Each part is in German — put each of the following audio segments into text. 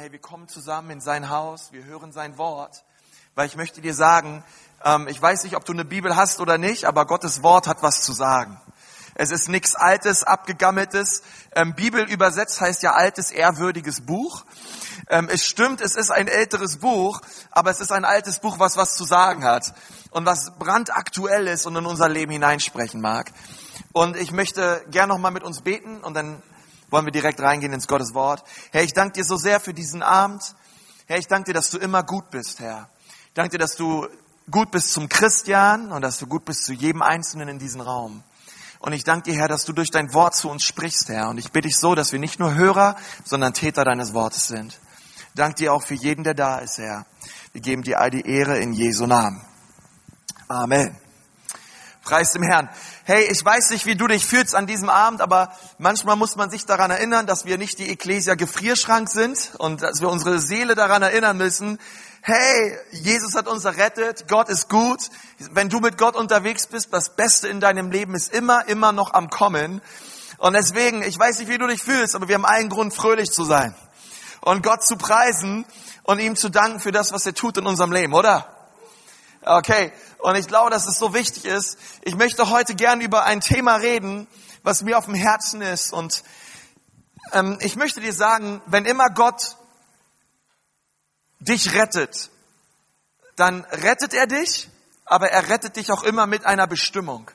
Hey, wir kommen zusammen in sein Haus, wir hören sein Wort, weil ich möchte dir sagen, ähm, ich weiß nicht, ob du eine Bibel hast oder nicht, aber Gottes Wort hat was zu sagen. Es ist nichts Altes, Abgegammeltes. Ähm, Bibel übersetzt heißt ja altes, ehrwürdiges Buch. Ähm, es stimmt, es ist ein älteres Buch, aber es ist ein altes Buch, was was zu sagen hat und was brandaktuell ist und in unser Leben hineinsprechen mag. Und ich möchte gern nochmal mit uns beten und dann wollen wir direkt reingehen ins Gottes Wort. Herr, ich danke dir so sehr für diesen Abend. Herr, ich danke dir, dass du immer gut bist, Herr. Ich danke dir, dass du gut bist zum Christian und dass du gut bist zu jedem Einzelnen in diesem Raum. Und ich danke dir, Herr, dass du durch dein Wort zu uns sprichst, Herr. Und ich bitte dich so, dass wir nicht nur Hörer, sondern Täter deines Wortes sind. Dank dir auch für jeden, der da ist, Herr. Wir geben dir all die Ehre in Jesu Namen. Amen. Preis dem Herrn. Hey, ich weiß nicht, wie du dich fühlst an diesem Abend, aber manchmal muss man sich daran erinnern, dass wir nicht die Ecclesia Gefrierschrank sind und dass wir unsere Seele daran erinnern müssen. Hey, Jesus hat uns errettet, Gott ist gut. Wenn du mit Gott unterwegs bist, das Beste in deinem Leben ist immer, immer noch am Kommen. Und deswegen, ich weiß nicht, wie du dich fühlst, aber wir haben allen Grund, fröhlich zu sein und Gott zu preisen und ihm zu danken für das, was er tut in unserem Leben, oder? Okay, und ich glaube, dass es so wichtig ist. Ich möchte heute gern über ein Thema reden, was mir auf dem Herzen ist. Und ähm, ich möchte dir sagen, wenn immer Gott dich rettet, dann rettet er dich, aber er rettet dich auch immer mit einer Bestimmung.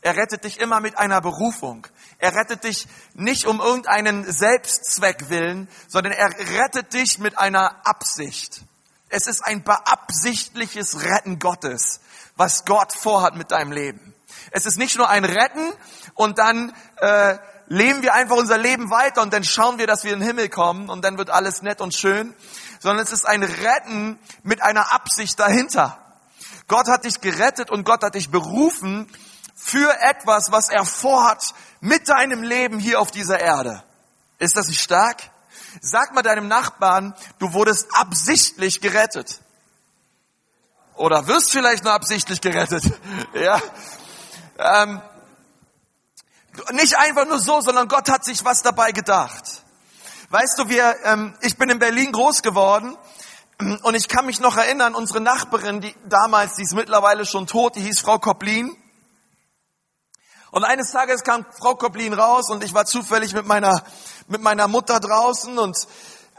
Er rettet dich immer mit einer Berufung. Er rettet dich nicht um irgendeinen Selbstzweck willen, sondern er rettet dich mit einer Absicht. Es ist ein beabsichtliches Retten Gottes, was Gott vorhat mit deinem Leben. Es ist nicht nur ein Retten und dann äh, leben wir einfach unser Leben weiter und dann schauen wir, dass wir in den Himmel kommen und dann wird alles nett und schön, sondern es ist ein Retten mit einer Absicht dahinter. Gott hat dich gerettet und Gott hat dich berufen für etwas, was er vorhat mit deinem Leben hier auf dieser Erde. Ist das nicht stark? Sag mal deinem Nachbarn, du wurdest absichtlich gerettet. Oder wirst vielleicht nur absichtlich gerettet. Ja. Ähm, nicht einfach nur so, sondern Gott hat sich was dabei gedacht. Weißt du, wir, ähm, ich bin in Berlin groß geworden und ich kann mich noch erinnern, unsere Nachbarin, die damals, die ist mittlerweile schon tot, die hieß Frau Koplin. Und eines Tages kam Frau Koplin raus und ich war zufällig mit meiner, mit meiner Mutter draußen und,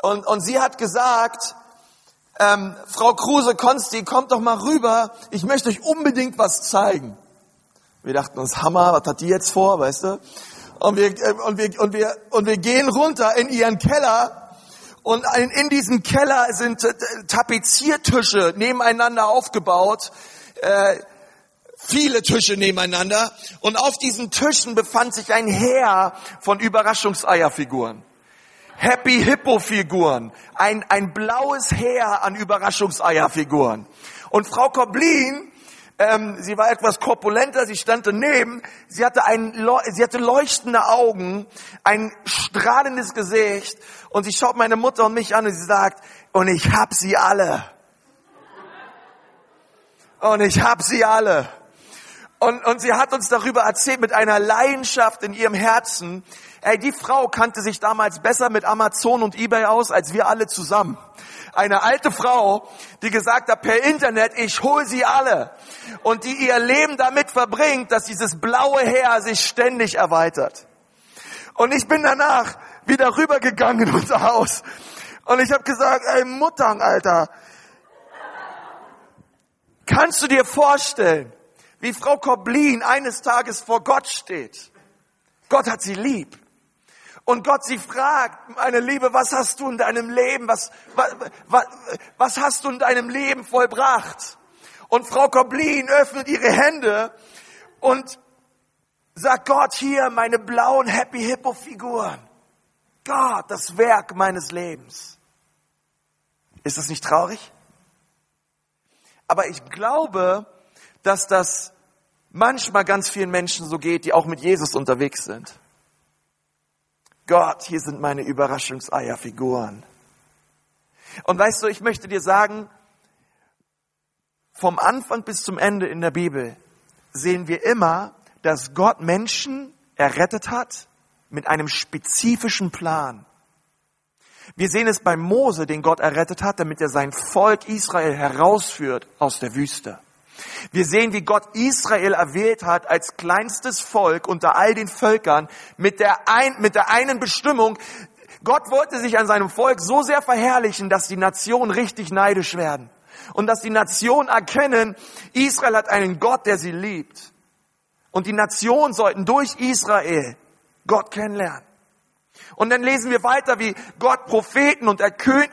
und, und sie hat gesagt, ähm, Frau Kruse Konsti, kommt doch mal rüber, ich möchte euch unbedingt was zeigen. Wir dachten uns, Hammer, was hat die jetzt vor, weißt du? Und wir, äh, und wir, und wir, und wir gehen runter in ihren Keller und in, in diesem Keller sind äh, Tapeziertische nebeneinander aufgebaut. Äh, viele Tische nebeneinander und auf diesen Tischen befand sich ein Heer von Überraschungseierfiguren. Happy Hippo Figuren, ein, ein blaues Heer an Überraschungseierfiguren. Und Frau Koblin, ähm, sie war etwas korpulenter, sie stand daneben, sie hatte, ein, sie hatte leuchtende Augen, ein strahlendes Gesicht und sie schaut meine Mutter und mich an und sie sagt, und ich hab sie alle. Und ich hab sie alle. Und, und sie hat uns darüber erzählt mit einer Leidenschaft in ihrem Herzen. Ey, die Frau kannte sich damals besser mit Amazon und eBay aus als wir alle zusammen. Eine alte Frau, die gesagt hat per Internet, ich hol sie alle. Und die ihr Leben damit verbringt, dass dieses blaue Heer sich ständig erweitert. Und ich bin danach wieder rübergegangen in unser Haus. Und ich habe gesagt, ey Muttern, Alter, kannst du dir vorstellen, wie Frau Koblin eines Tages vor Gott steht. Gott hat sie lieb. Und Gott sie fragt, meine Liebe, was hast du in deinem Leben, was, was, was, was hast du in deinem Leben vollbracht? Und Frau Koblin öffnet ihre Hände und sagt Gott hier meine blauen Happy Hippo Figuren. Gott, das Werk meines Lebens. Ist das nicht traurig? Aber ich glaube, dass das manchmal ganz vielen Menschen so geht, die auch mit Jesus unterwegs sind. Gott, hier sind meine Überraschungseierfiguren. Und weißt du, ich möchte dir sagen, vom Anfang bis zum Ende in der Bibel sehen wir immer, dass Gott Menschen errettet hat mit einem spezifischen Plan. Wir sehen es bei Mose, den Gott errettet hat, damit er sein Volk Israel herausführt aus der Wüste. Wir sehen, wie Gott Israel erwählt hat als kleinstes Volk unter all den Völkern mit der, ein, mit der einen Bestimmung. Gott wollte sich an seinem Volk so sehr verherrlichen, dass die Nationen richtig neidisch werden. Und dass die Nationen erkennen, Israel hat einen Gott, der sie liebt. Und die Nationen sollten durch Israel Gott kennenlernen. Und dann lesen wir weiter, wie Gott Propheten und,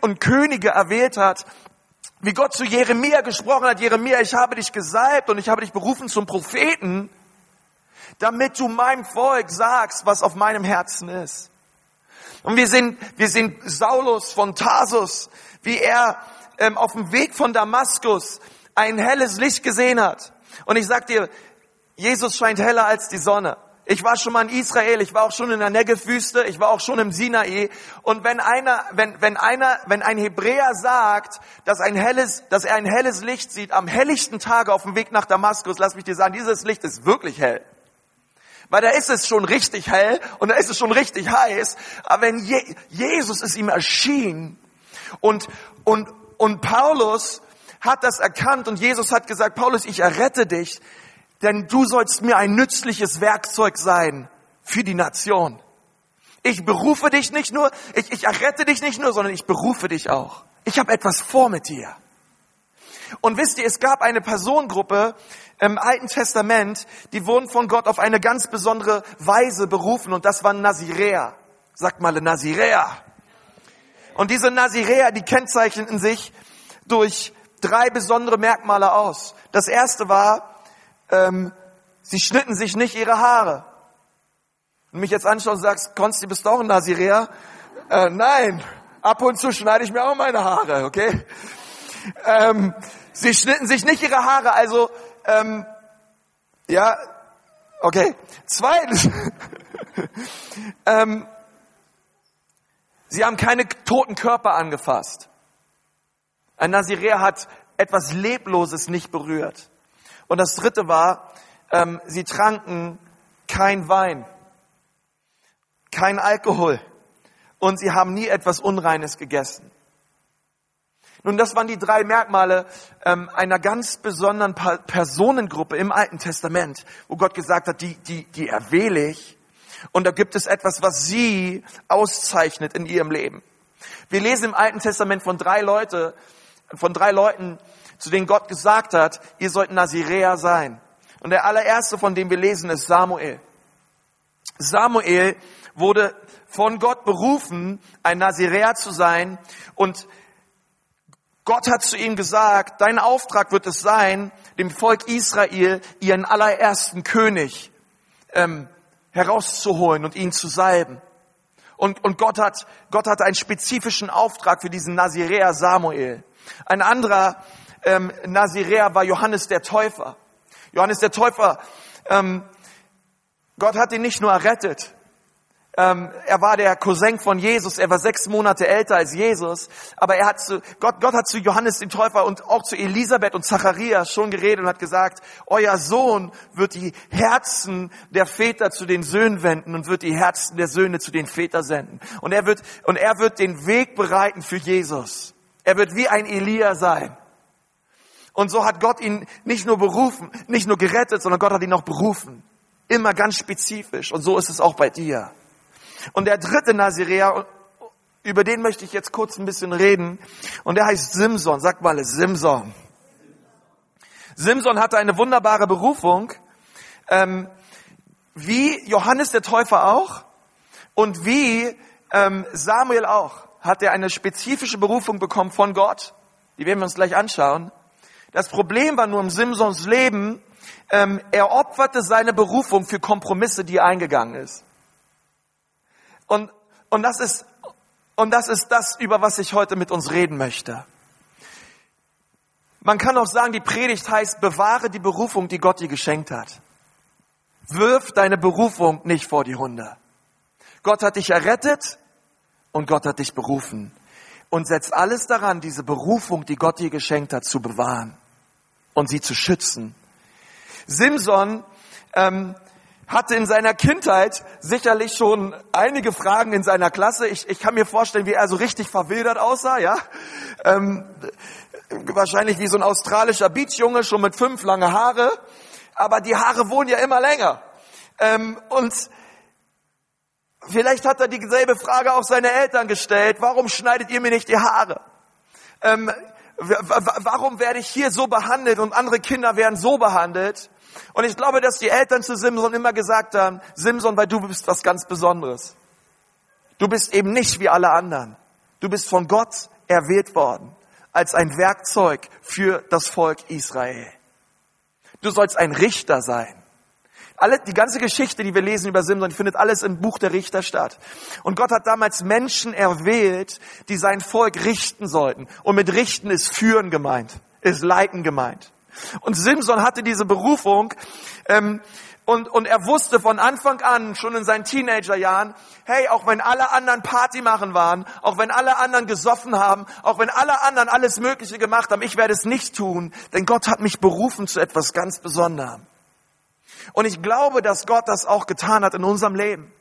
und Könige erwählt hat, wie Gott zu Jeremia gesprochen hat, Jeremia, ich habe dich gesalbt und ich habe dich berufen zum Propheten, damit du meinem Volk sagst, was auf meinem Herzen ist. Und wir sehen, wir sehen Saulus von Tarsus, wie er ähm, auf dem Weg von Damaskus ein helles Licht gesehen hat. Und ich sag dir, Jesus scheint heller als die Sonne. Ich war schon mal in Israel, ich war auch schon in der Negev-Wüste, ich war auch schon im Sinai. Und wenn einer, wenn, wenn einer, wenn ein Hebräer sagt, dass ein helles, dass er ein helles Licht sieht am helllichten Tage auf dem Weg nach Damaskus, lass mich dir sagen, dieses Licht ist wirklich hell. Weil da ist es schon richtig hell und da ist es schon richtig heiß. Aber wenn Je Jesus ist ihm erschienen und, und, und Paulus hat das erkannt und Jesus hat gesagt, Paulus, ich errette dich, denn du sollst mir ein nützliches Werkzeug sein für die Nation. Ich berufe dich nicht nur, ich, ich errette dich nicht nur, sondern ich berufe dich auch. Ich habe etwas vor mit dir. Und wisst ihr, es gab eine Personengruppe im Alten Testament, die wurden von Gott auf eine ganz besondere Weise berufen und das waren Naziräer. Sagt mal Naziräer. Und diese Naziräer, die kennzeichneten sich durch drei besondere Merkmale aus. Das erste war, ähm, sie schnitten sich nicht ihre Haare. Du mich jetzt anschaust und sagst, Konsti, bist du auch ein Nazirea? Äh, nein, ab und zu schneide ich mir auch meine Haare, okay? Ähm, sie schnitten sich nicht ihre Haare, also, ähm, ja, okay. Zweitens, ähm, sie haben keine toten Körper angefasst. Ein Nazirea hat etwas Lebloses nicht berührt. Und das dritte war, ähm, sie tranken kein Wein, kein Alkohol und sie haben nie etwas Unreines gegessen. Nun, das waren die drei Merkmale ähm, einer ganz besonderen pa Personengruppe im Alten Testament, wo Gott gesagt hat, die, die, die erwähle ich. Und da gibt es etwas, was sie auszeichnet in ihrem Leben. Wir lesen im Alten Testament von drei Leute, von drei Leuten, zu denen Gott gesagt hat, ihr sollt Naziräer sein. Und der allererste, von dem wir lesen, ist Samuel. Samuel wurde von Gott berufen, ein Naziräer zu sein. Und Gott hat zu ihm gesagt, dein Auftrag wird es sein, dem Volk Israel ihren allerersten König ähm, herauszuholen und ihn zu salben. Und, und Gott, hat, Gott hat einen spezifischen Auftrag für diesen Naziräer Samuel. Ein anderer ähm, Naziräer war Johannes der Täufer. Johannes der Täufer, ähm, Gott hat ihn nicht nur errettet, ähm, er war der Cousin von Jesus, er war sechs Monate älter als Jesus, aber er hat zu, Gott, Gott hat zu Johannes dem Täufer und auch zu Elisabeth und Zacharias schon geredet und hat gesagt, euer Sohn wird die Herzen der Väter zu den Söhnen wenden und wird die Herzen der Söhne zu den Vätern senden. Und er wird, und er wird den Weg bereiten für Jesus. Er wird wie ein Elia sein. Und so hat Gott ihn nicht nur berufen, nicht nur gerettet, sondern Gott hat ihn auch berufen. Immer ganz spezifisch. Und so ist es auch bei dir. Und der dritte Naziräer, über den möchte ich jetzt kurz ein bisschen reden. Und der heißt Simson. Sag mal, Simson. Simson hatte eine wunderbare Berufung, ähm, wie Johannes der Täufer auch und wie ähm, Samuel auch. Hat er eine spezifische Berufung bekommen von Gott. Die werden wir uns gleich anschauen. Das Problem war nur im Simsons Leben, ähm, er opferte seine Berufung für Kompromisse, die er eingegangen ist. Und, und, das ist, und das ist das, über was ich heute mit uns reden möchte. Man kann auch sagen, die Predigt heißt, bewahre die Berufung, die Gott dir geschenkt hat. Wirf deine Berufung nicht vor die Hunde. Gott hat dich errettet und Gott hat dich berufen. Und setz alles daran, diese Berufung, die Gott dir geschenkt hat, zu bewahren und sie zu schützen. Simson ähm, hatte in seiner Kindheit sicherlich schon einige Fragen in seiner Klasse. Ich, ich kann mir vorstellen, wie er so richtig verwildert aussah, ja. Ähm, wahrscheinlich wie so ein australischer Beachjunge, schon mit fünf lange Haare. Aber die Haare wurden ja immer länger. Ähm, und vielleicht hat er dieselbe Frage auch seine Eltern gestellt. Warum schneidet ihr mir nicht die Haare? Ähm, warum werde ich hier so behandelt und andere Kinder werden so behandelt? Und ich glaube, dass die Eltern zu Simson immer gesagt haben, Simson, weil du bist was ganz Besonderes. Du bist eben nicht wie alle anderen. Du bist von Gott erwählt worden als ein Werkzeug für das Volk Israel. Du sollst ein Richter sein. Alle, die ganze Geschichte, die wir lesen über Simson, findet alles im Buch der Richter statt. Und Gott hat damals Menschen erwählt, die sein Volk richten sollten. Und mit richten ist führen gemeint, ist leiten gemeint. Und Simson hatte diese Berufung ähm, und, und er wusste von Anfang an, schon in seinen Teenagerjahren, hey, auch wenn alle anderen Party machen waren, auch wenn alle anderen gesoffen haben, auch wenn alle anderen alles Mögliche gemacht haben, ich werde es nicht tun, denn Gott hat mich berufen zu etwas ganz Besonderem. Und ich glaube, dass Gott das auch getan hat in unserem Leben.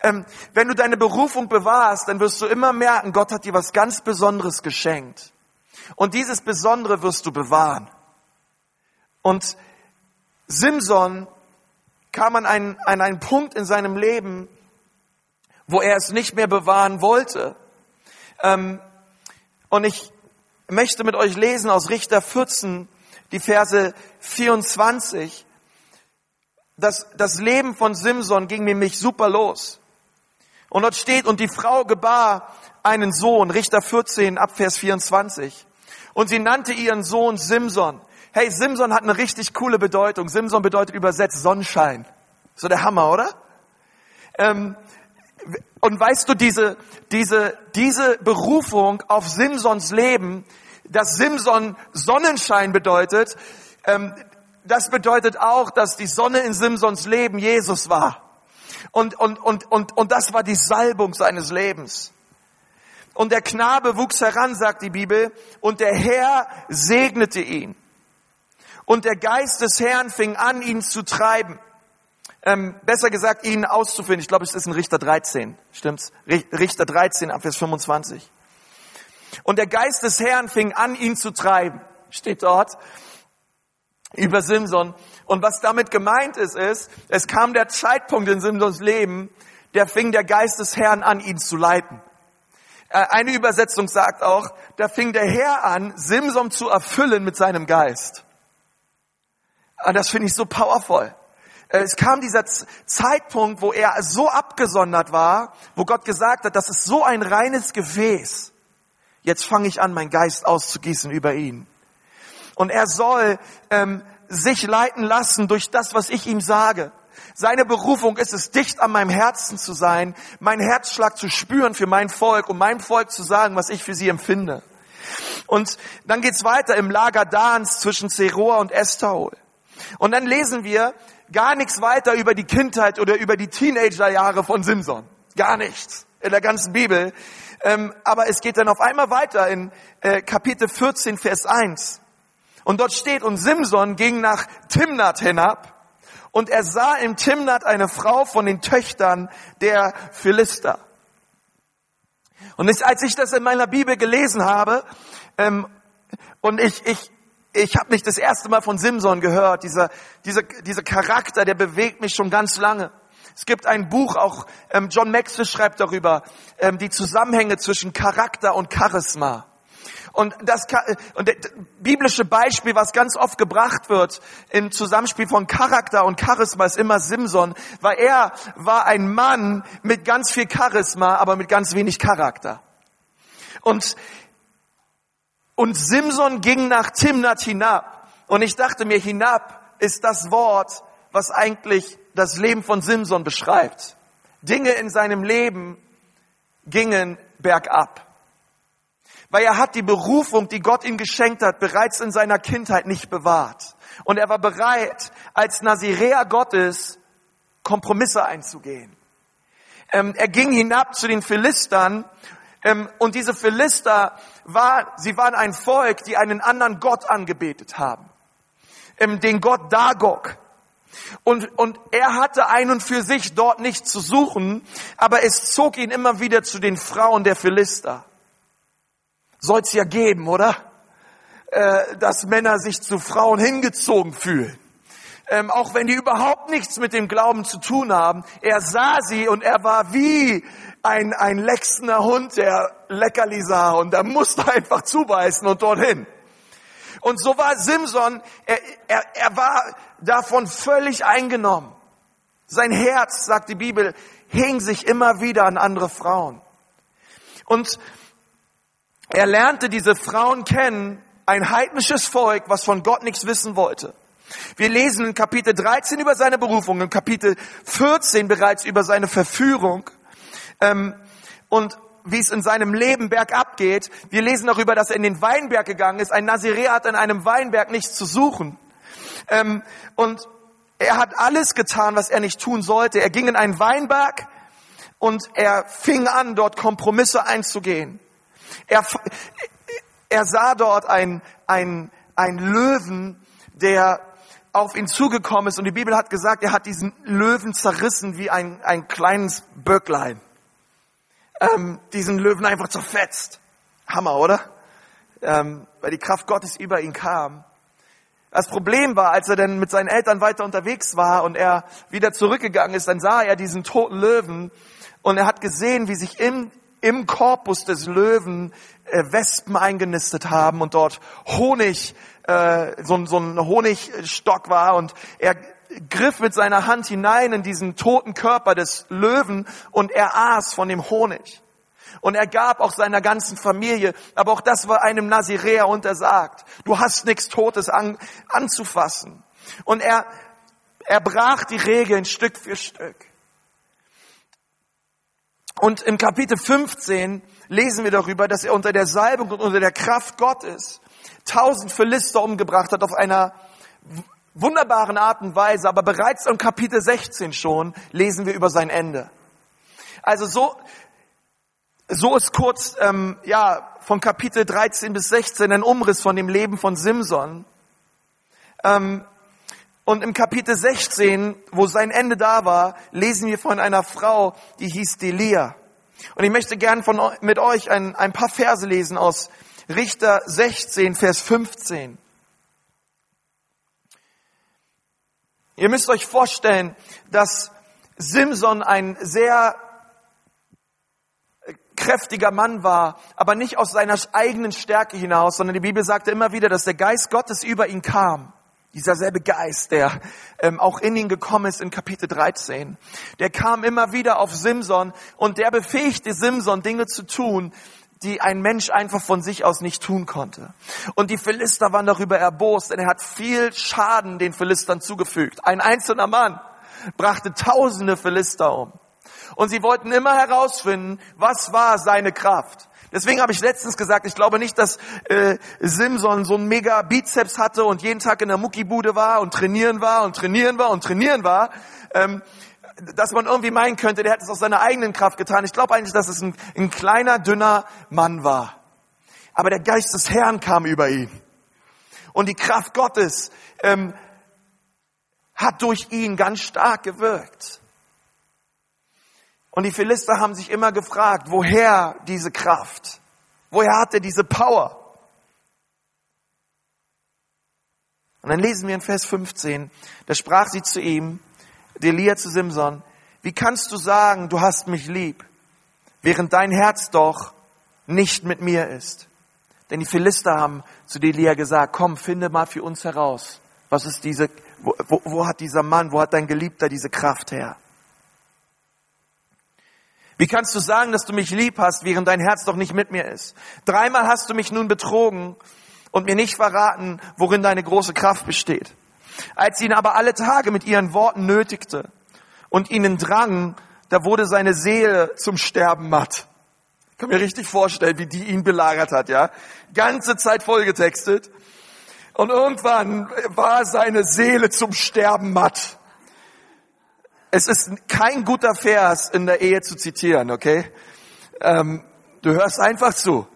Ähm, wenn du deine Berufung bewahrst, dann wirst du immer merken, Gott hat dir was ganz Besonderes geschenkt. Und dieses Besondere wirst du bewahren. Und Simson kam an einen, an einen Punkt in seinem Leben, wo er es nicht mehr bewahren wollte. Ähm, und ich möchte mit euch lesen aus Richter 14, die Verse 24. Das, das Leben von Simson ging nämlich super los. Und dort steht, und die Frau gebar einen Sohn, Richter 14, Abvers 24. Und sie nannte ihren Sohn Simson. Hey, Simson hat eine richtig coole Bedeutung. Simson bedeutet übersetzt Sonnenschein. So der Hammer, oder? Ähm, und weißt du, diese, diese, diese Berufung auf Simsons Leben, dass Simson Sonnenschein bedeutet, ähm, das bedeutet auch, dass die Sonne in Simsons Leben Jesus war. Und, und, und, und, und das war die Salbung seines Lebens. Und der Knabe wuchs heran, sagt die Bibel, und der Herr segnete ihn. Und der Geist des Herrn fing an, ihn zu treiben. Ähm, besser gesagt, ihn auszuführen. Ich glaube, es ist in Richter 13. Stimmt's? Richter 13, Vers 25. Und der Geist des Herrn fing an, ihn zu treiben. Steht dort über Simson. Und was damit gemeint ist, ist, es kam der Zeitpunkt in Simsons Leben, der fing der Geist des Herrn an, ihn zu leiten. Äh, eine Übersetzung sagt auch, da fing der Herr an, Simson zu erfüllen mit seinem Geist. Und das finde ich so powerful. Äh, es kam dieser Zeitpunkt, wo er so abgesondert war, wo Gott gesagt hat, das ist so ein reines Gefäß. Jetzt fange ich an, meinen Geist auszugießen über ihn. Und er soll ähm, sich leiten lassen durch das, was ich ihm sage. Seine Berufung ist es, dicht an meinem Herzen zu sein, meinen Herzschlag zu spüren für mein Volk, um meinem Volk zu sagen, was ich für sie empfinde. Und dann geht's weiter im Lager Dans zwischen Zeroa und Estaol. Und dann lesen wir gar nichts weiter über die Kindheit oder über die Teenagerjahre von Simson. Gar nichts in der ganzen Bibel. Ähm, aber es geht dann auf einmal weiter in äh, Kapitel 14, Vers 1. Und dort steht, und Simson ging nach Timnat hinab und er sah im Timnat eine Frau von den Töchtern der Philister. Und als ich das in meiner Bibel gelesen habe, ähm, und ich, ich, ich habe nicht das erste Mal von Simson gehört. Dieser, dieser, dieser Charakter, der bewegt mich schon ganz lange. Es gibt ein Buch, auch ähm, John Maxwell schreibt darüber, ähm, die Zusammenhänge zwischen Charakter und Charisma. Und das und das biblische Beispiel, was ganz oft gebracht wird im Zusammenspiel von Charakter und Charisma, ist immer Simson, weil er war ein Mann mit ganz viel Charisma, aber mit ganz wenig Charakter. Und und Simson ging nach Timnat hinab. Und ich dachte mir, hinab ist das Wort, was eigentlich das Leben von Simson beschreibt. Dinge in seinem Leben gingen bergab. Weil er hat die Berufung, die Gott ihm geschenkt hat, bereits in seiner Kindheit nicht bewahrt. Und er war bereit, als Naziräer Gottes Kompromisse einzugehen. Ähm, er ging hinab zu den Philistern ähm, und diese Philister war, sie waren ein Volk, die einen anderen Gott angebetet haben. Ähm, den Gott Dagog. Und, und er hatte ein und für sich dort nicht zu suchen, aber es zog ihn immer wieder zu den Frauen der Philister. Soll's ja geben, oder? Äh, dass Männer sich zu Frauen hingezogen fühlen. Ähm, auch wenn die überhaupt nichts mit dem Glauben zu tun haben. Er sah sie und er war wie ein, ein lechzender Hund, der Leckerli sah und er musste einfach zubeißen und dorthin. Und so war Simson, er, er, er war davon völlig eingenommen. Sein Herz, sagt die Bibel, hing sich immer wieder an andere Frauen. Und er lernte diese Frauen kennen, ein heidnisches Volk, was von Gott nichts wissen wollte. Wir lesen in Kapitel 13 über seine Berufung, in Kapitel 14 bereits über seine Verführung ähm, und wie es in seinem Leben bergab geht. Wir lesen darüber, dass er in den Weinberg gegangen ist. Ein Nazirea hat in einem Weinberg nichts zu suchen. Ähm, und er hat alles getan, was er nicht tun sollte. Er ging in einen Weinberg und er fing an, dort Kompromisse einzugehen. Er, er sah dort ein, ein, ein Löwen, der auf ihn zugekommen ist. Und die Bibel hat gesagt, er hat diesen Löwen zerrissen wie ein, ein kleines Böcklein. Ähm, diesen Löwen einfach zerfetzt. Hammer, oder? Ähm, weil die Kraft Gottes über ihn kam. Das Problem war, als er dann mit seinen Eltern weiter unterwegs war und er wieder zurückgegangen ist, dann sah er diesen toten Löwen und er hat gesehen, wie sich im, im Korpus des Löwen äh, Wespen eingenistet haben und dort Honig, äh, so, so ein Honigstock war und er griff mit seiner Hand hinein in diesen toten Körper des Löwen und er aß von dem Honig. Und er gab auch seiner ganzen Familie, aber auch das war einem Naziräer untersagt. Du hast nichts Totes an, anzufassen. Und er, er brach die Regeln Stück für Stück. Und im Kapitel 15 lesen wir darüber, dass er unter der Salbung und unter der Kraft Gottes tausend Philister umgebracht hat auf einer wunderbaren Art und Weise. Aber bereits im Kapitel 16 schon lesen wir über sein Ende. Also so, so ist kurz, ähm, ja, von Kapitel 13 bis 16 ein Umriss von dem Leben von Simson. Ähm, und im Kapitel 16, wo sein Ende da war, lesen wir von einer Frau, die hieß Delia. Und ich möchte gern von, mit euch ein, ein paar Verse lesen aus Richter 16, Vers 15. Ihr müsst euch vorstellen, dass Simson ein sehr kräftiger Mann war, aber nicht aus seiner eigenen Stärke hinaus, sondern die Bibel sagte immer wieder, dass der Geist Gottes über ihn kam. Dieser selbe Geist, der ähm, auch in ihn gekommen ist in Kapitel 13, der kam immer wieder auf Simson und der befähigte Simson, Dinge zu tun, die ein Mensch einfach von sich aus nicht tun konnte. Und die Philister waren darüber erbost, denn er hat viel Schaden den Philistern zugefügt. Ein einzelner Mann brachte tausende Philister um. Und sie wollten immer herausfinden, was war seine Kraft. Deswegen habe ich letztens gesagt, ich glaube nicht, dass äh, Simson so ein mega Bizeps hatte und jeden Tag in der Muckibude war und trainieren war und trainieren war und trainieren war. Ähm, dass man irgendwie meinen könnte, der hätte es aus seiner eigenen Kraft getan. Ich glaube eigentlich, dass es ein, ein kleiner, dünner Mann war. Aber der Geist des Herrn kam über ihn. Und die Kraft Gottes ähm, hat durch ihn ganz stark gewirkt. Und die Philister haben sich immer gefragt, woher diese Kraft? Woher hat er diese Power? Und dann lesen wir in Vers 15, da sprach sie zu ihm, Delia zu Simson, wie kannst du sagen, du hast mich lieb, während dein Herz doch nicht mit mir ist? Denn die Philister haben zu Delia gesagt, komm, finde mal für uns heraus, was ist diese, wo, wo, wo hat dieser Mann, wo hat dein Geliebter diese Kraft her? Wie kannst du sagen, dass du mich lieb hast, während dein Herz doch nicht mit mir ist? Dreimal hast du mich nun betrogen und mir nicht verraten, worin deine große Kraft besteht. Als ihn aber alle Tage mit ihren Worten nötigte und ihnen drang, da wurde seine Seele zum Sterben matt. Ich kann mir richtig vorstellen, wie die ihn belagert hat, ja. Ganze Zeit vollgetextet. Und irgendwann war seine Seele zum Sterben matt. Es ist kein guter Vers in der Ehe zu zitieren, okay? Ähm, du hörst einfach zu.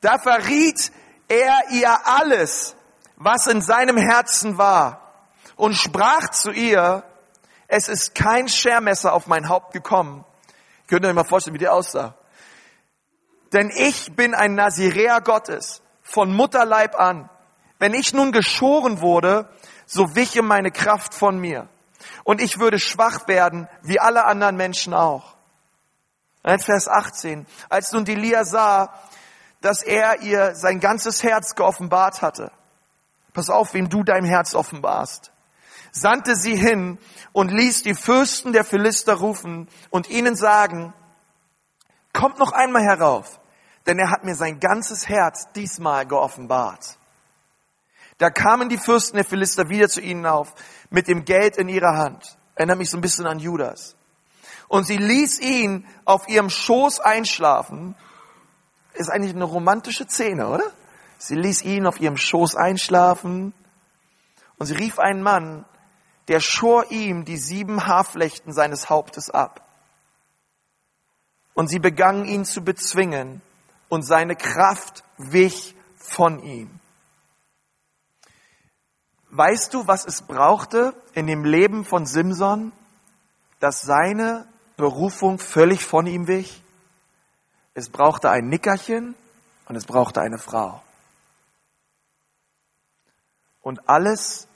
Da verriet er ihr alles, was in seinem Herzen war und sprach zu ihr, es ist kein Schermesser auf mein Haupt gekommen. Könnt ihr euch mal vorstellen, wie der aussah? Denn ich bin ein Naziräer Gottes, von Mutterleib an. Wenn ich nun geschoren wurde, so wiche meine Kraft von mir. Und ich würde schwach werden, wie alle anderen Menschen auch. Vers 18. Als nun die Lia sah, dass er ihr sein ganzes Herz geoffenbart hatte. Pass auf, wem du dein Herz offenbarst. Sandte sie hin und ließ die Fürsten der Philister rufen und ihnen sagen, kommt noch einmal herauf, denn er hat mir sein ganzes Herz diesmal geoffenbart. Da kamen die Fürsten der Philister wieder zu ihnen auf, mit dem Geld in ihrer Hand. Erinnert mich so ein bisschen an Judas. Und sie ließ ihn auf ihrem Schoß einschlafen. Ist eigentlich eine romantische Szene, oder? Sie ließ ihn auf ihrem Schoß einschlafen. Und sie rief einen Mann, der schor ihm die sieben Haarflechten seines Hauptes ab. Und sie begangen ihn zu bezwingen und seine Kraft wich von ihm. Weißt du, was es brauchte in dem Leben von Simson, dass seine Berufung völlig von ihm wich? Es brauchte ein Nickerchen und es brauchte eine Frau. Und alles,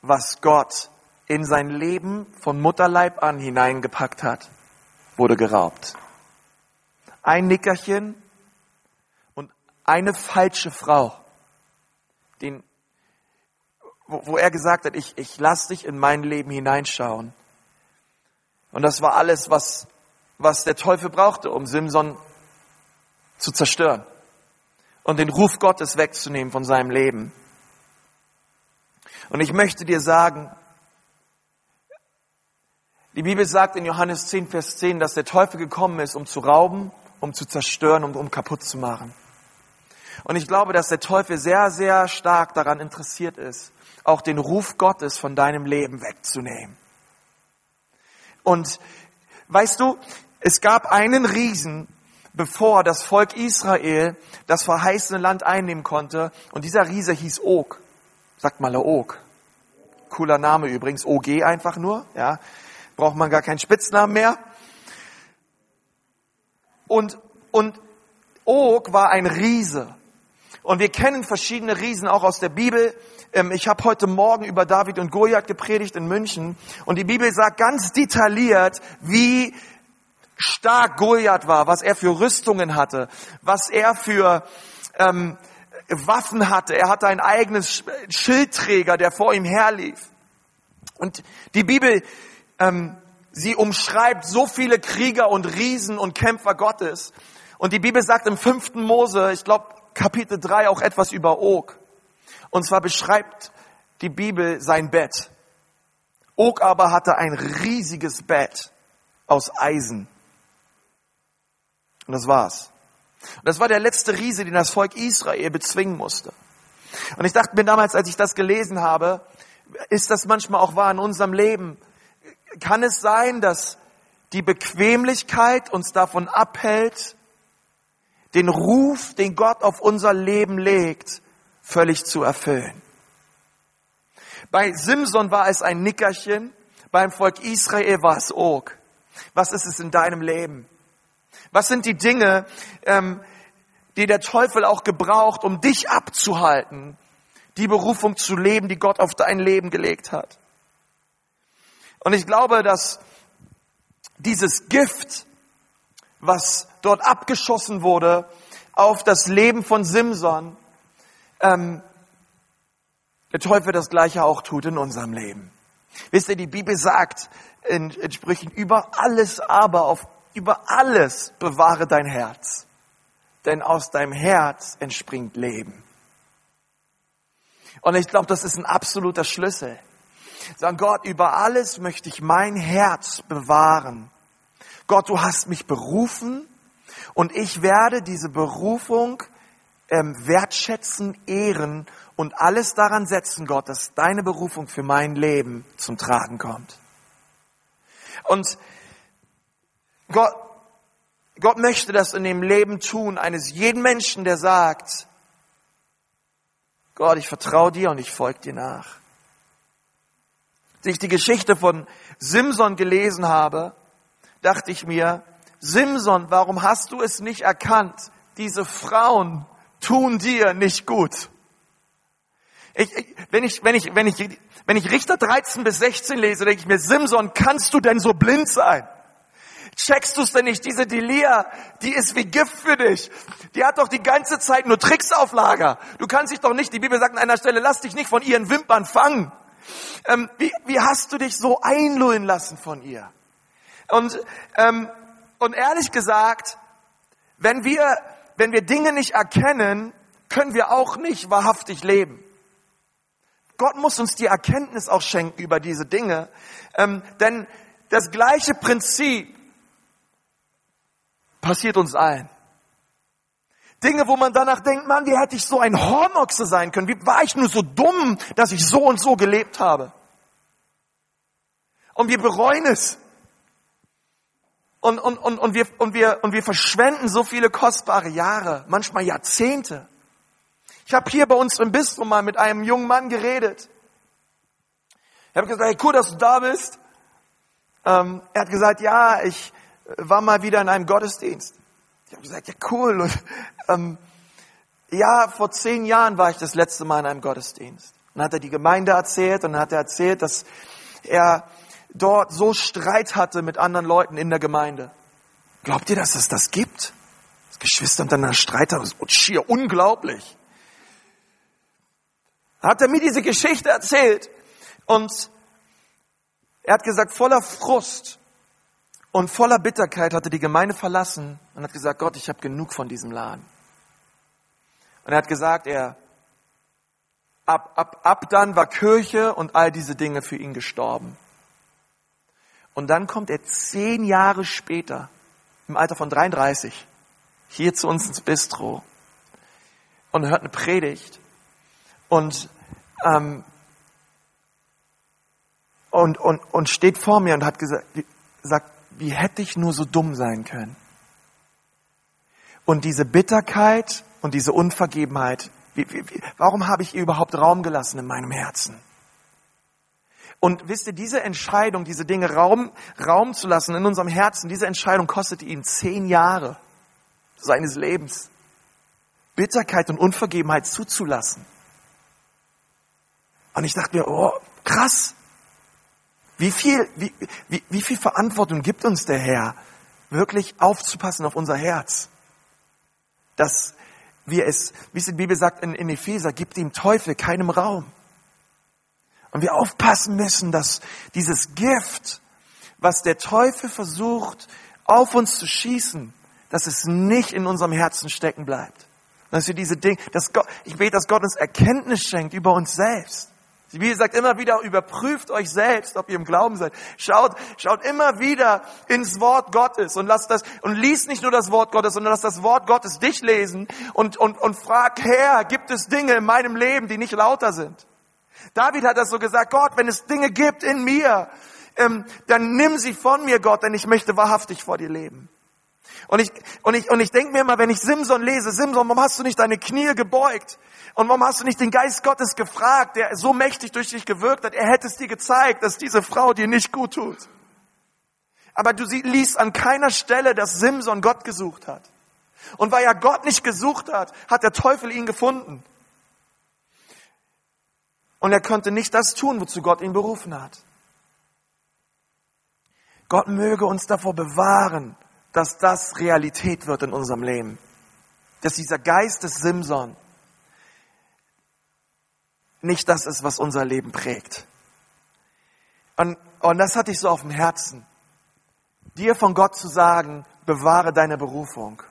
was Gott in sein Leben von Mutterleib an hineingepackt hat, wurde geraubt. Ein Nickerchen und eine falsche Frau, den wo, wo er gesagt hat, ich, ich lass dich in mein Leben hineinschauen. Und das war alles, was, was der Teufel brauchte, um Simson zu zerstören und den Ruf Gottes wegzunehmen von seinem Leben. Und ich möchte dir sagen, die Bibel sagt in Johannes 10, Vers 10, dass der Teufel gekommen ist, um zu rauben, um zu zerstören und um kaputt zu machen. Und ich glaube, dass der Teufel sehr, sehr stark daran interessiert ist, auch den Ruf Gottes von deinem Leben wegzunehmen. Und weißt du, es gab einen Riesen, bevor das Volk Israel das verheißene Land einnehmen konnte. Und dieser Riese hieß Og. Sagt mal Og. Cooler Name übrigens. OG einfach nur. Ja. Braucht man gar keinen Spitznamen mehr. Und, und Og war ein Riese. Und wir kennen verschiedene Riesen auch aus der Bibel. Ähm, ich habe heute Morgen über David und Goliath gepredigt in München und die Bibel sagt ganz detailliert, wie stark Goliath war, was er für Rüstungen hatte, was er für ähm, Waffen hatte. Er hatte ein eigenes Schildträger, der vor ihm herlief. Und die Bibel, ähm, sie umschreibt so viele Krieger und Riesen und Kämpfer Gottes. Und die Bibel sagt im fünften Mose, ich glaube Kapitel 3 auch etwas über Og. Und zwar beschreibt die Bibel sein Bett. Og aber hatte ein riesiges Bett aus Eisen. Und das war's. Und das war der letzte Riese, den das Volk Israel bezwingen musste. Und ich dachte mir damals, als ich das gelesen habe, ist das manchmal auch wahr in unserem Leben? Kann es sein, dass die Bequemlichkeit uns davon abhält, den Ruf, den Gott auf unser Leben legt, völlig zu erfüllen. Bei Simson war es ein Nickerchen, beim Volk Israel war es Og. Was ist es in deinem Leben? Was sind die Dinge, ähm, die der Teufel auch gebraucht, um dich abzuhalten, die Berufung zu leben, die Gott auf dein Leben gelegt hat? Und ich glaube, dass dieses Gift, was dort abgeschossen wurde auf das Leben von Simson, ähm, der Teufel das Gleiche auch tut in unserem Leben. Wisst ihr, die Bibel sagt in, in Sprüchen, über alles aber, auf, über alles bewahre dein Herz. Denn aus deinem Herz entspringt Leben. Und ich glaube, das ist ein absoluter Schlüssel. Sagen, Gott, über alles möchte ich mein Herz bewahren. Gott, du hast mich berufen und ich werde diese Berufung ähm, wertschätzen, ehren und alles daran setzen, Gott, dass deine Berufung für mein Leben zum Tragen kommt. Und Gott, Gott möchte das in dem Leben tun eines jeden Menschen, der sagt, Gott, ich vertraue dir und ich folge dir nach. Als ich die Geschichte von Simson gelesen habe, dachte ich mir, Simson, warum hast du es nicht erkannt? Diese Frauen tun dir nicht gut. Ich, ich, wenn, ich, wenn, ich, wenn, ich, wenn ich Richter 13 bis 16 lese, denke ich mir, Simson, kannst du denn so blind sein? Checkst du es denn nicht? Diese Delia, die ist wie Gift für dich. Die hat doch die ganze Zeit nur Tricks auf Lager. Du kannst dich doch nicht, die Bibel sagt an einer Stelle, lass dich nicht von ihren Wimpern fangen. Ähm, wie, wie hast du dich so einlullen lassen von ihr? Und, ähm, und ehrlich gesagt, wenn wir, wenn wir Dinge nicht erkennen, können wir auch nicht wahrhaftig leben. Gott muss uns die Erkenntnis auch schenken über diese Dinge. Ähm, denn das gleiche Prinzip passiert uns allen. Dinge, wo man danach denkt, Mann, wie hätte ich so ein Hornochse sein können? Wie war ich nur so dumm, dass ich so und so gelebt habe? Und wir bereuen es. Und, und, und, und, wir, und, wir, und wir verschwenden so viele kostbare Jahre, manchmal Jahrzehnte. Ich habe hier bei uns im Bistro mal mit einem jungen Mann geredet. Ich habe gesagt, hey, cool, dass du da bist. Ähm, er hat gesagt, ja, ich war mal wieder in einem Gottesdienst. Ich habe gesagt, ja cool. Und, ähm, ja, vor zehn Jahren war ich das letzte Mal in einem Gottesdienst. Dann hat er die Gemeinde erzählt und dann hat er erzählt, dass er dort so Streit hatte mit anderen Leuten in der Gemeinde. Glaubt ihr, dass es das gibt? Dass Geschwister miteinander Streit haben, das ist schier unglaublich. Hat er mir diese Geschichte erzählt und er hat gesagt, voller Frust und voller Bitterkeit hat er die Gemeinde verlassen und hat gesagt, Gott, ich habe genug von diesem Laden. Und er hat gesagt, er ab, ab, ab dann war Kirche und all diese Dinge für ihn gestorben. Und dann kommt er zehn Jahre später, im Alter von 33, hier zu uns ins Bistro und hört eine Predigt und, ähm, und, und, und steht vor mir und hat gesagt, sagt, wie hätte ich nur so dumm sein können? Und diese Bitterkeit und diese Unvergebenheit, wie, wie, warum habe ich ihr überhaupt Raum gelassen in meinem Herzen? Und wisst ihr, diese Entscheidung, diese Dinge Raum, Raum zu lassen in unserem Herzen, diese Entscheidung kostete ihn zehn Jahre seines Lebens. Bitterkeit und Unvergebenheit zuzulassen. Und ich dachte mir, oh, krass. Wie viel, wie, wie, wie viel Verantwortung gibt uns der Herr, wirklich aufzupassen auf unser Herz? Dass wir es, wie es die Bibel sagt in, in Epheser, gibt dem Teufel keinem Raum. Und wir aufpassen müssen, dass dieses Gift, was der Teufel versucht, auf uns zu schießen, dass es nicht in unserem Herzen stecken bleibt. Dass wir diese Dinge, dass Gott, ich bete, dass Gott uns Erkenntnis schenkt über uns selbst. Die Bibel sagt immer wieder, überprüft euch selbst, ob ihr im Glauben seid. Schaut, schaut immer wieder ins Wort Gottes und lasst das, und liest nicht nur das Wort Gottes, sondern lasst das Wort Gottes dich lesen und, und, und frag, Herr, gibt es Dinge in meinem Leben, die nicht lauter sind? David hat das so gesagt, Gott, wenn es Dinge gibt in mir, ähm, dann nimm sie von mir, Gott, denn ich möchte wahrhaftig vor dir leben. Und ich, und ich, und ich denke mir immer, wenn ich Simson lese, Simson, warum hast du nicht deine Knie gebeugt? Und warum hast du nicht den Geist Gottes gefragt, der so mächtig durch dich gewirkt hat? Er hätte es dir gezeigt, dass diese Frau dir nicht gut tut. Aber du liest an keiner Stelle, dass Simson Gott gesucht hat. Und weil er Gott nicht gesucht hat, hat der Teufel ihn gefunden. Und er konnte nicht das tun, wozu Gott ihn berufen hat. Gott möge uns davor bewahren, dass das Realität wird in unserem Leben. Dass dieser Geist des Simson nicht das ist, was unser Leben prägt. Und, und das hatte ich so auf dem Herzen. Dir von Gott zu sagen, bewahre deine Berufung.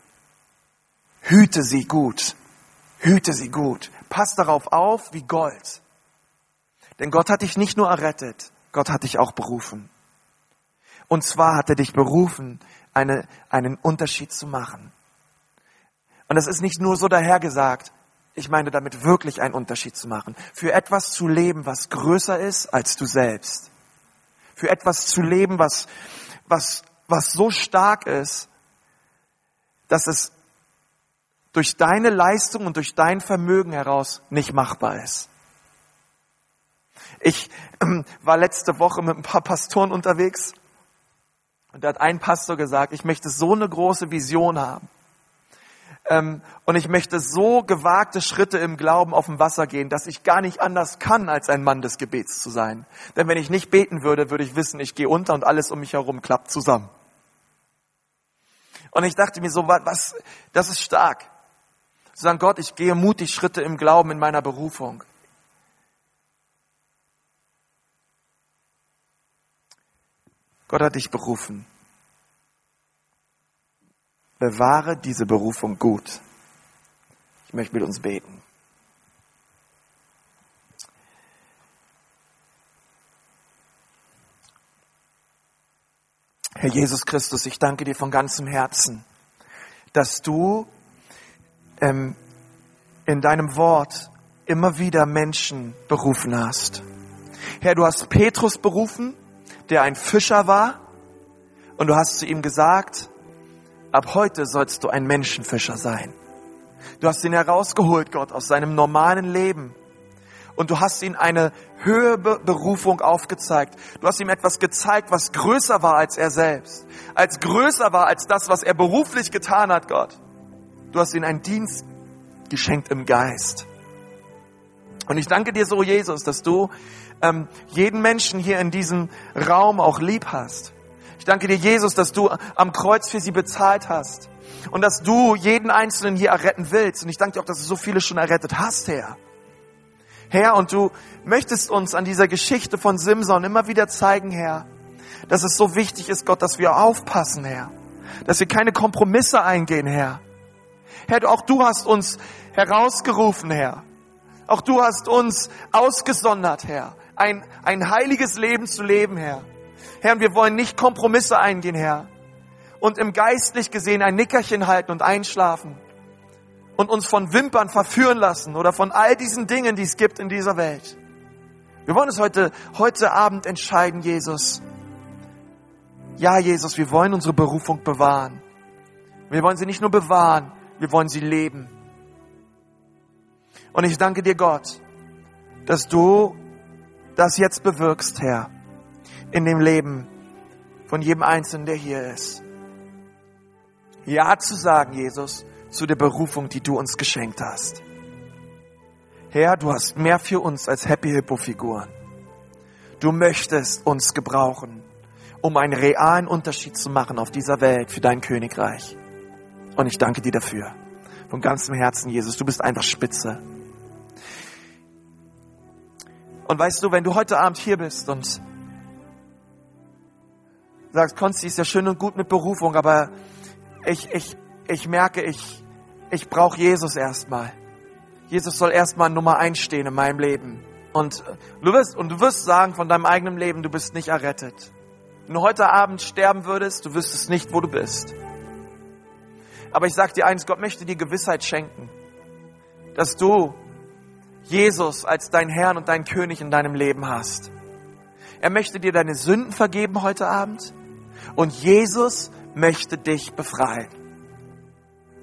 Hüte sie gut. Hüte sie gut. Pass darauf auf wie Gold. Denn Gott hat dich nicht nur errettet, Gott hat dich auch berufen. Und zwar hat er dich berufen, eine, einen Unterschied zu machen. Und es ist nicht nur so dahergesagt, ich meine damit wirklich einen Unterschied zu machen. Für etwas zu leben, was größer ist als du selbst. Für etwas zu leben, was, was, was so stark ist, dass es durch deine Leistung und durch dein Vermögen heraus nicht machbar ist. Ich ähm, war letzte Woche mit ein paar Pastoren unterwegs und da hat ein Pastor gesagt, ich möchte so eine große Vision haben. Ähm, und ich möchte so gewagte Schritte im Glauben auf dem Wasser gehen, dass ich gar nicht anders kann, als ein Mann des Gebets zu sein. Denn wenn ich nicht beten würde, würde ich wissen, ich gehe unter und alles um mich herum klappt zusammen. Und ich dachte mir so, was, das ist stark. Zu sagen, Gott, ich gehe mutig Schritte im Glauben in meiner Berufung. Gott hat dich berufen. Bewahre diese Berufung gut. Ich möchte mit uns beten. Herr Jesus Christus, ich danke dir von ganzem Herzen, dass du ähm, in deinem Wort immer wieder Menschen berufen hast. Herr, du hast Petrus berufen, der ein Fischer war, und du hast zu ihm gesagt, ab heute sollst du ein Menschenfischer sein. Du hast ihn herausgeholt, Gott, aus seinem normalen Leben. Und du hast ihm eine höhere Berufung aufgezeigt. Du hast ihm etwas gezeigt, was größer war als er selbst. Als größer war als das, was er beruflich getan hat, Gott. Du hast ihm einen Dienst geschenkt im Geist. Und ich danke dir so, Jesus, dass du ähm, jeden Menschen hier in diesem Raum auch lieb hast. Ich danke dir, Jesus, dass du am Kreuz für sie bezahlt hast und dass du jeden Einzelnen hier erretten willst. Und ich danke dir auch, dass du so viele schon errettet hast, Herr. Herr, und du möchtest uns an dieser Geschichte von Simson immer wieder zeigen, Herr, dass es so wichtig ist, Gott, dass wir aufpassen, Herr. Dass wir keine Kompromisse eingehen, Herr. Herr, auch du hast uns herausgerufen, Herr. Auch du hast uns ausgesondert, Herr ein, ein heiliges Leben zu leben, Herr. Herr, wir wollen nicht Kompromisse eingehen, Herr. Und im geistlich gesehen ein Nickerchen halten und einschlafen. Und uns von Wimpern verführen lassen oder von all diesen Dingen, die es gibt in dieser Welt. Wir wollen es heute, heute Abend entscheiden, Jesus. Ja, Jesus, wir wollen unsere Berufung bewahren. Wir wollen sie nicht nur bewahren, wir wollen sie leben. Und ich danke dir, Gott, dass du das jetzt bewirkst, Herr, in dem Leben von jedem Einzelnen, der hier ist. Ja zu sagen, Jesus, zu der Berufung, die du uns geschenkt hast. Herr, du hast mehr für uns als Happy Hippo Figuren. Du möchtest uns gebrauchen, um einen realen Unterschied zu machen auf dieser Welt für dein Königreich. Und ich danke dir dafür. Von ganzem Herzen, Jesus. Du bist einfach spitze. Und weißt du, wenn du heute Abend hier bist und sagst, Konsti ist ja schön und gut mit Berufung, aber ich, ich, ich merke, ich, ich brauche Jesus erstmal. Jesus soll erstmal Nummer eins stehen in meinem Leben. Und du wirst, und du wirst sagen von deinem eigenen Leben, du bist nicht errettet. Wenn du heute Abend sterben würdest, du wüsstest nicht, wo du bist. Aber ich sag dir eins, Gott möchte dir Gewissheit schenken, dass du Jesus als dein Herrn und dein König in deinem Leben hast. Er möchte dir deine Sünden vergeben heute Abend und Jesus möchte dich befreien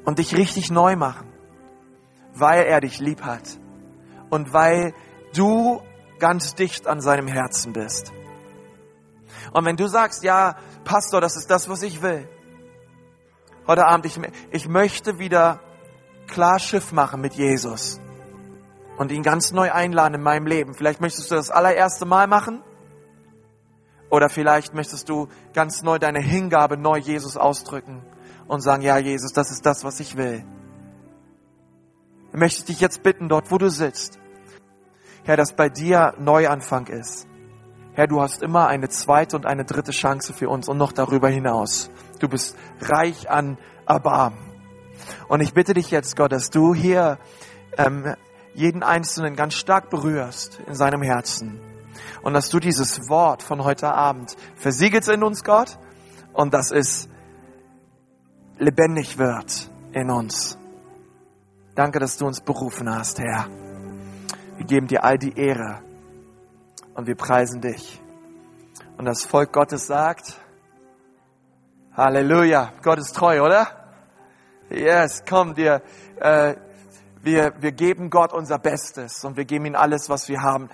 und dich richtig neu machen, weil er dich lieb hat und weil du ganz dicht an seinem Herzen bist. Und wenn du sagst, ja, Pastor, das ist das, was ich will. Heute Abend, ich, ich möchte wieder klar Schiff machen mit Jesus und ihn ganz neu einladen in meinem Leben. Vielleicht möchtest du das allererste Mal machen oder vielleicht möchtest du ganz neu deine Hingabe neu Jesus ausdrücken und sagen, ja Jesus, das ist das, was ich will. Ich möchte dich jetzt bitten, dort wo du sitzt, Herr, dass bei dir Neuanfang ist. Herr, du hast immer eine zweite und eine dritte Chance für uns und noch darüber hinaus. Du bist reich an Erbarmen. Und ich bitte dich jetzt, Gott, dass du hier ähm, jeden Einzelnen ganz stark berührst in seinem Herzen. Und dass du dieses Wort von heute Abend versiegelst in uns, Gott, und dass es lebendig wird in uns. Danke, dass du uns berufen hast, Herr. Wir geben dir all die Ehre und wir preisen dich. Und das Volk Gottes sagt, Halleluja, Gott ist treu, oder? Yes, komm dir. Äh, wir, wir geben Gott unser Bestes und wir geben ihm alles, was wir haben.